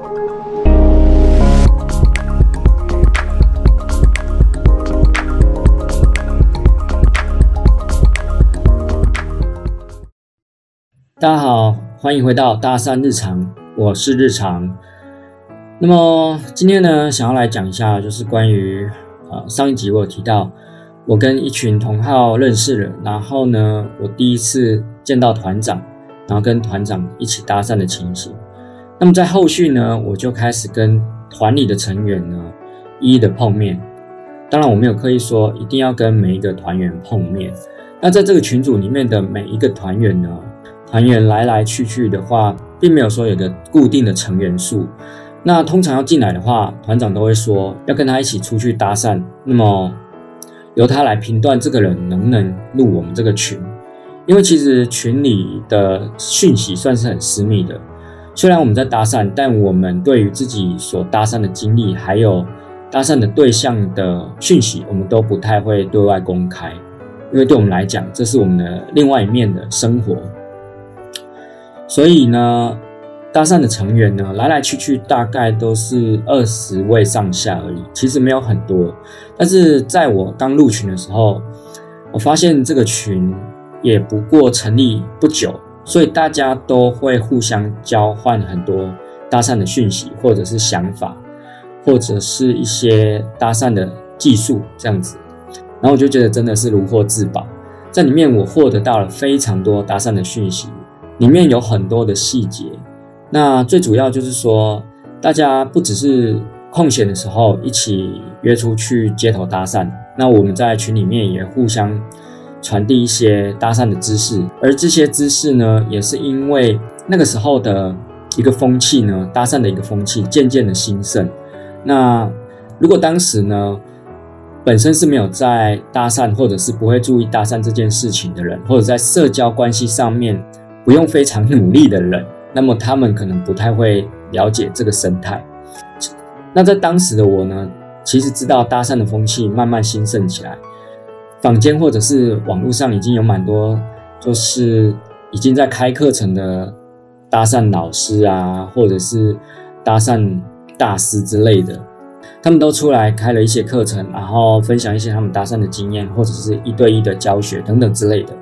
大家好，欢迎回到搭讪日常，我是日常。那么今天呢，想要来讲一下，就是关于呃上一集我有提到，我跟一群同好认识了，然后呢，我第一次见到团长，然后跟团长一起搭讪的情形。那么在后续呢，我就开始跟团里的成员呢一一的碰面。当然我没有刻意说一定要跟每一个团员碰面。那在这个群组里面的每一个团员呢，团员来来去去的话，并没有说有个固定的成员数。那通常要进来的话，团长都会说要跟他一起出去搭讪。那么由他来评断这个人能不能入我们这个群。因为其实群里的讯息算是很私密的。虽然我们在搭讪，但我们对于自己所搭讪的经历，还有搭讪的对象的讯息，我们都不太会对外公开。因为对我们来讲，这是我们的另外一面的生活。所以呢，搭讪的成员呢，来来去去大概都是二十位上下而已，其实没有很多。但是在我刚入群的时候，我发现这个群也不过成立不久，所以大家都会互相交换很多搭讪的讯息，或者是想法，或者是一些搭讪的技术这样子。然后我就觉得真的是如获至宝，在里面我获得到了非常多搭讪的讯息。里面有很多的细节，那最主要就是说，大家不只是空闲的时候一起约出去街头搭讪，那我们在群里面也互相传递一些搭讪的知识，而这些知识呢，也是因为那个时候的一个风气呢，搭讪的一个风气渐渐的兴盛。那如果当时呢，本身是没有在搭讪，或者是不会注意搭讪这件事情的人，或者在社交关系上面。不用非常努力的人，那么他们可能不太会了解这个生态。那在当时的我呢，其实知道搭讪的风气慢慢兴盛起来，坊间或者是网络上已经有蛮多，就是已经在开课程的搭讪老师啊，或者是搭讪大师之类的，他们都出来开了一些课程，然后分享一些他们搭讪的经验，或者是一对一的教学等等之类的。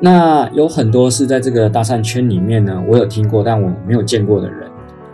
那有很多是在这个搭讪圈里面呢，我有听过，但我没有见过的人。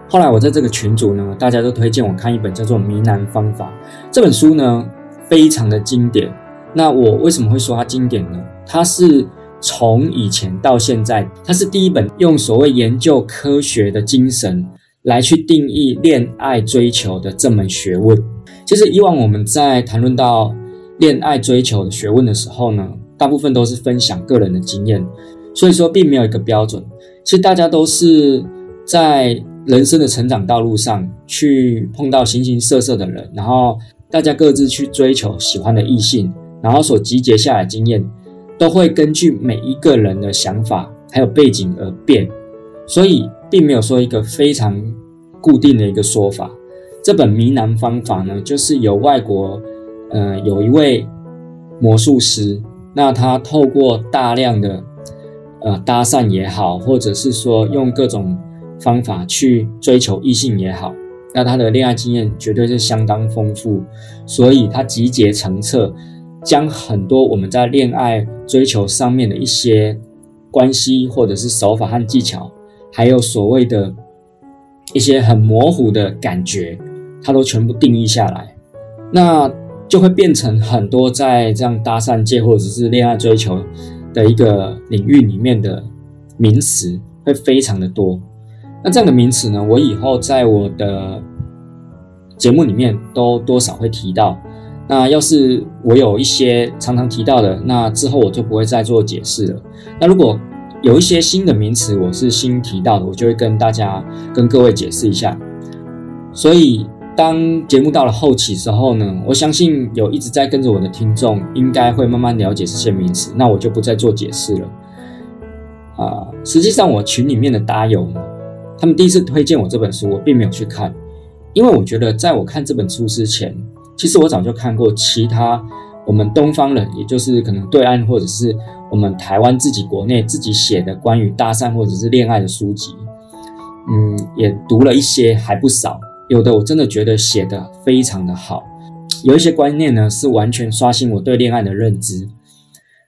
后来我在这个群组呢，大家都推荐我看一本叫做《迷男方法》这本书呢，非常的经典。那我为什么会说它经典呢？它是从以前到现在，它是第一本用所谓研究科学的精神来去定义恋爱追求的这门学问。其实以往我们在谈论到恋爱追求的学问的时候呢，大部分都是分享个人的经验，所以说并没有一个标准。其实大家都是在人生的成长道路上去碰到形形色色的人，然后大家各自去追求喜欢的异性，然后所集结下来的经验，都会根据每一个人的想法还有背景而变，所以并没有说一个非常固定的一个说法。这本迷男方法呢，就是由外国，呃，有一位魔术师。那他透过大量的呃搭讪也好，或者是说用各种方法去追求异性也好，那他的恋爱经验绝对是相当丰富，所以他集结成册，将很多我们在恋爱追求上面的一些关系或者是手法和技巧，还有所谓的一些很模糊的感觉，它都全部定义下来。那就会变成很多在这样搭讪界或者是恋爱追求的一个领域里面的名词会非常的多。那这样的名词呢，我以后在我的节目里面都多少会提到。那要是我有一些常常提到的，那之后我就不会再做解释了。那如果有一些新的名词我是新提到的，我就会跟大家跟各位解释一下。所以。当节目到了后期时候呢，我相信有一直在跟着我的听众，应该会慢慢了解这些名词，那我就不再做解释了。啊、呃，实际上我群里面的搭友呢，他们第一次推荐我这本书，我并没有去看，因为我觉得在我看这本书之前，其实我早就看过其他我们东方人，也就是可能对岸或者是我们台湾自己国内自己写的关于搭讪或者是恋爱的书籍。嗯，也读了一些，还不少。有的我真的觉得写得非常的好，有一些观念呢是完全刷新我对恋爱的认知。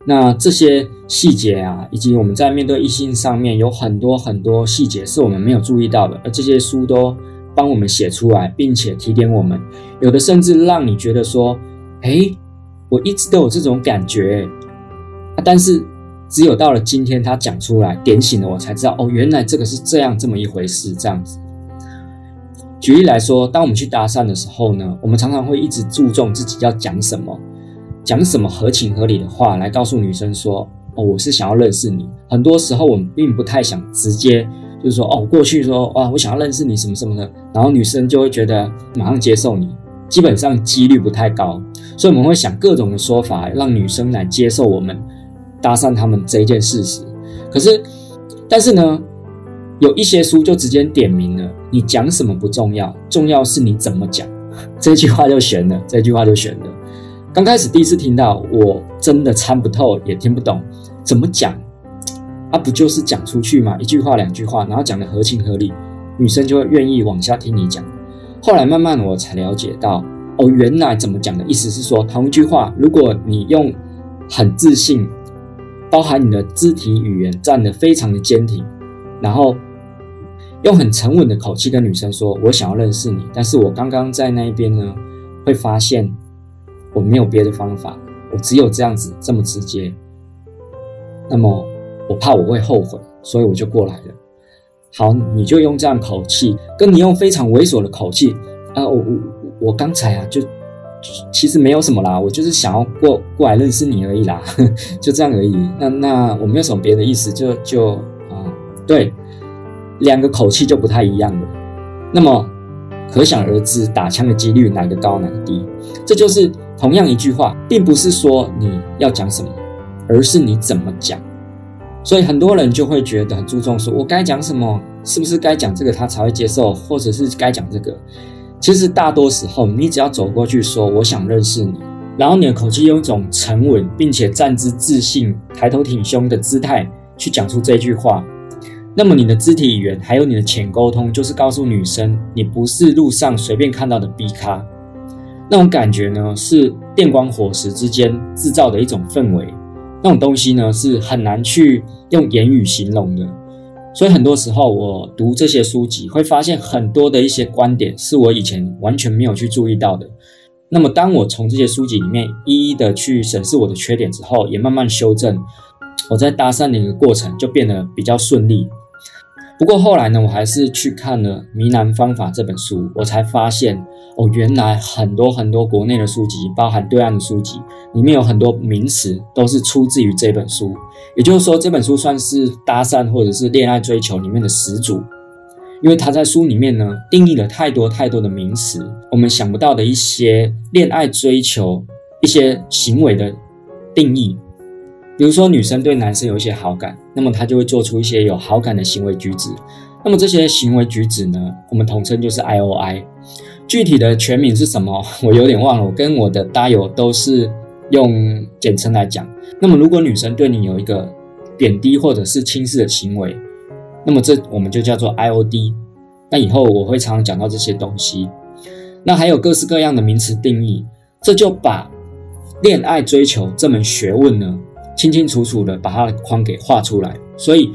那这些细节啊，以及我们在面对异性上面有很多很多细节是我们没有注意到的，而这些书都帮我们写出来，并且提点我们。有的甚至让你觉得说，诶，我一直都有这种感觉，啊，但是只有到了今天他讲出来，点醒了我，才知道哦，原来这个是这样这么一回事，这样子。举例来说，当我们去搭讪的时候呢，我们常常会一直注重自己要讲什么，讲什么合情合理的话来告诉女生说：“哦，我是想要认识你。”很多时候我们并不太想直接就是说：“哦，过去说哇，我想要认识你什么什么的。”然后女生就会觉得马上接受你，基本上几率不太高。所以我们会想各种的说法，让女生来接受我们搭讪他们这一件事实。可是，但是呢，有一些书就直接点明了，你讲什么不重要，重要是你怎么讲。这句话就悬了，这句话就悬了。刚开始第一次听到，我真的参不透，也听不懂，怎么讲？啊，不就是讲出去嘛？一句话两句话，然后讲得合情合理，女生就会愿意往下听你讲。后来慢慢我才了解到，哦，原来怎么讲的意思是说，同一句话，如果你用很自信，包含你的肢体语言站得非常的坚挺，然后。用很沉稳的口气跟女生说：“我想要认识你，但是我刚刚在那一边呢，会发现我没有别的方法，我只有这样子这么直接。那么我怕我会后悔，所以我就过来了。好，你就用这样口气，跟你用非常猥琐的口气啊，我我我刚才啊，就其实没有什么啦，我就是想要过过来认识你而已啦，就这样而已。那那我没有什么别的意思，就就啊，对。”两个口气就不太一样了，那么可想而知，打枪的几率哪个高哪个低？这就是同样一句话，并不是说你要讲什么，而是你怎么讲。所以很多人就会觉得很注重说，我该讲什么，是不是该讲这个他才会接受，或者是该讲这个？其实大多时候，你只要走过去说我想认识你，然后你的口气用一种沉稳并且站姿自信、抬头挺胸的姿态去讲出这句话。那么你的肢体语言还有你的浅沟通，就是告诉女生，你不是路上随便看到的 B 咖。那种感觉呢，是电光火石之间制造的一种氛围。那种东西呢，是很难去用言语形容的。所以很多时候我读这些书籍，会发现很多的一些观点是我以前完全没有去注意到的。那么当我从这些书籍里面一一的去审视我的缺点之后，也慢慢修正，我在搭讪的一个过程就变得比较顺利。不过后来呢，我还是去看了《迷男方法》这本书，我才发现哦，原来很多很多国内的书籍，包含对岸的书籍，里面有很多名词都是出自于这本书。也就是说，这本书算是搭讪或者是恋爱追求里面的始祖，因为他在书里面呢，定义了太多太多的名词，我们想不到的一些恋爱追求一些行为的定义。比如说，女生对男生有一些好感，那么她就会做出一些有好感的行为举止。那么这些行为举止呢，我们统称就是 I O I。具体的全名是什么？我有点忘了。我跟我的搭友都是用简称来讲。那么如果女生对你有一个贬低或者是轻视的行为，那么这我们就叫做 I O D。那以后我会常常讲到这些东西。那还有各式各样的名词定义，这就把恋爱追求这门学问呢，清清楚楚的把它的框给画出来，所以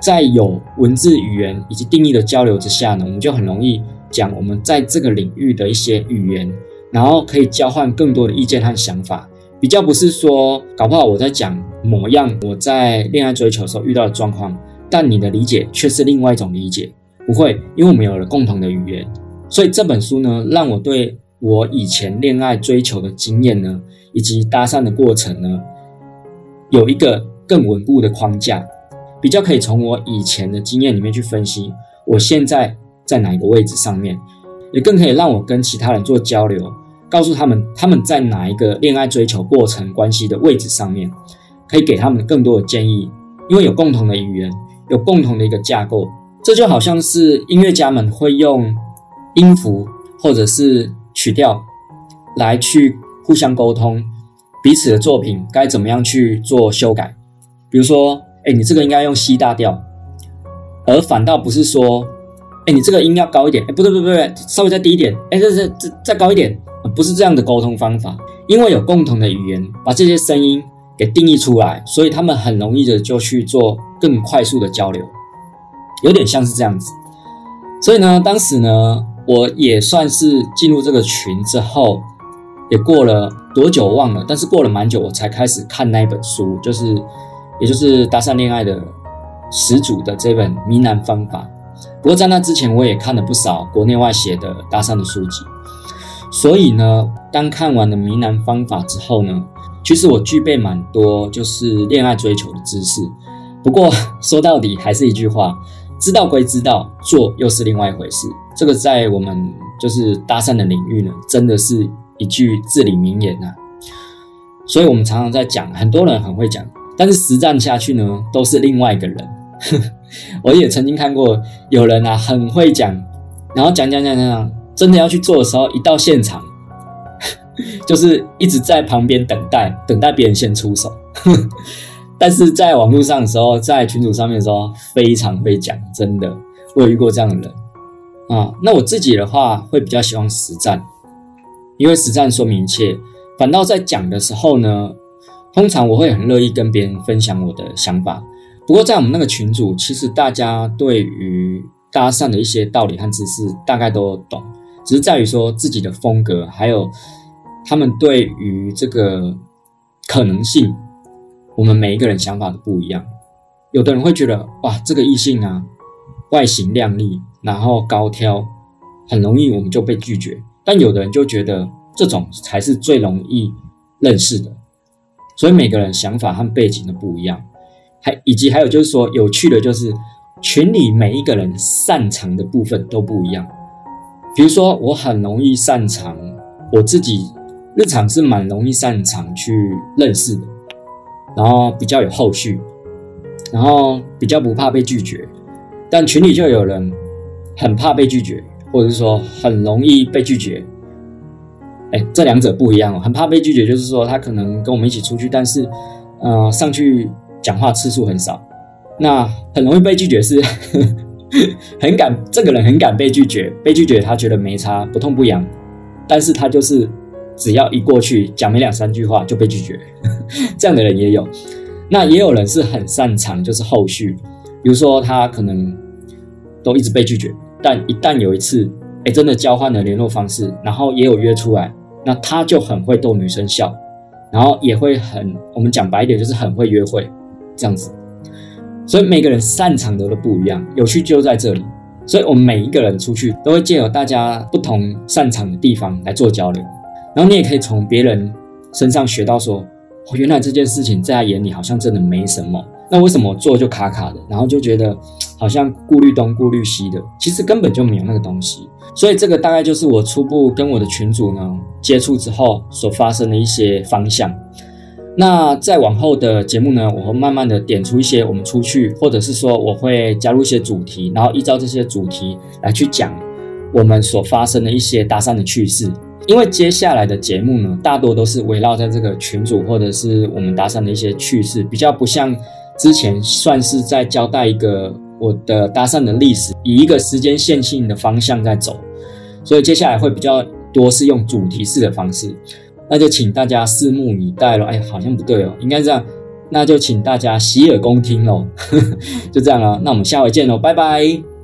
在有文字语言以及定义的交流之下呢，我们就很容易讲我们在这个领域的一些语言，然后可以交换更多的意见和想法，比较不是说搞不好我在讲某样我在恋爱追求的时候遇到的状况，但你的理解却是另外一种理解，不会，因为我们有了共同的语言，所以这本书呢，让我对我以前恋爱追求的经验呢，以及搭讪的过程呢。有一个更稳固的框架，比较可以从我以前的经验里面去分析，我现在在哪一个位置上面，也更可以让我跟其他人做交流，告诉他们他们在哪一个恋爱追求过程关系的位置上面，可以给他们更多的建议，因为有共同的语言，有共同的一个架构，这就好像是音乐家们会用音符或者是曲调来去互相沟通。彼此的作品该怎么样去做修改？比如说，哎，你这个应该用 C 大调，而反倒不是说哎，你这个音要高一点，哎，不对不对不对，稍微再低一点，哎，这这这再高一点，不是这样的沟通方法。因为有共同的语言，把这些声音给定义出来，所以他们很容易的就去做更快速的交流，有点像是这样子。所以呢，当时呢，我也算是进入这个群之后，也过了多久忘了，但是过了蛮久，我才开始看那一本书，就是也就是搭讪恋爱的始祖的这本《谜难方法》。不过在那之前，我也看了不少国内外写的搭讪的书籍。所以呢，当看完了谜难方法之后呢，其实我具备蛮多就是恋爱追求的知识。不过 说到底还是一句话，知道归知道，做又是另外一回事。这个在我们就是搭讪的领域呢，真的是一句至理名言呐、啊。所以我们常常在讲，很多人很会讲，但是实战下去呢，都是另外一个人。我也曾经看过有人啊，很会讲，然后讲讲讲讲讲。真的要去做的时候，一到现场，就是一直在旁边等待，等待别人先出手。但是在网络上的时候，在群组上面的时候，非常会讲，真的，我有遇过这样的人啊。那我自己的话，会比较喜欢实战，因为实战说明一切。反倒在讲的时候呢，通常我会很乐意跟别人分享我的想法。不过在我们那个群组，其实大家对于搭讪的一些道理和知识，大概都懂。只是在于说自己的风格，还有他们对于这个可能性，我们每一个人想法都不一样。有的人会觉得，哇，这个异性啊，外形靓丽，然后高挑，很容易我们就被拒绝。但有的人就觉得这种才是最容易认识的。所以每个人想法和背景都不一样，还以及还有就是说，有趣的就是群里每一个人擅长的部分都不一样。比如说，我很容易擅长，我自己日常是蛮容易擅长去认识的，然后比较有后续，然后比较不怕被拒绝。但群里就有人很怕被拒绝，或者是说很容易被拒绝。哎，这两者不一样哦。很怕被拒绝，就是说他可能跟我们一起出去，但是呃上去讲话次数很少。那很容易被拒绝是。很敢，这个人很敢被拒绝，被拒绝他觉得没差，不痛不痒，但是他就是只要一过去讲没两三句话就被拒绝，这样的人也有。那也有人是很擅长就是后续，比如说他可能都一直被拒绝，但一旦有一次，哎，真的交换了联络方式，然后也有约出来，那他就很会逗女生笑，然后也会很，我们讲白一点就是很会约会，这样子。所以每个人擅长的都不一样，有趣就在这里。所以我们每一个人出去都会借由大家不同擅长的地方来做交流，然后你也可以从别人身上学到说，哦，原来这件事情在他眼里好像真的没什么，那为什么做就卡卡的，然后就觉得好像顾虑东顾虑西的，其实根本就没有那个东西。所以这个大概就是我初步跟我的群主呢接触之后所发生的一些方向。那再往后的节目呢，我会慢慢的点出一些我们出去，或者是说我会加入一些主题，然后依照这些主题来去讲我们所发生的一些搭讪的趣事。因为接下来的节目呢，大多都是围绕在这个群组或者是我们搭讪的一些趣事，比较不像之前算是在交代一个我的搭讪的历史，以一个时间线性的方向在走，所以接下来会比较多是用主题式的方式。那就请大家拭目以待了。哎，好像不对哦，应该这样。那就请大家洗耳恭听喽。就这样了，那我们下回见喽，拜拜。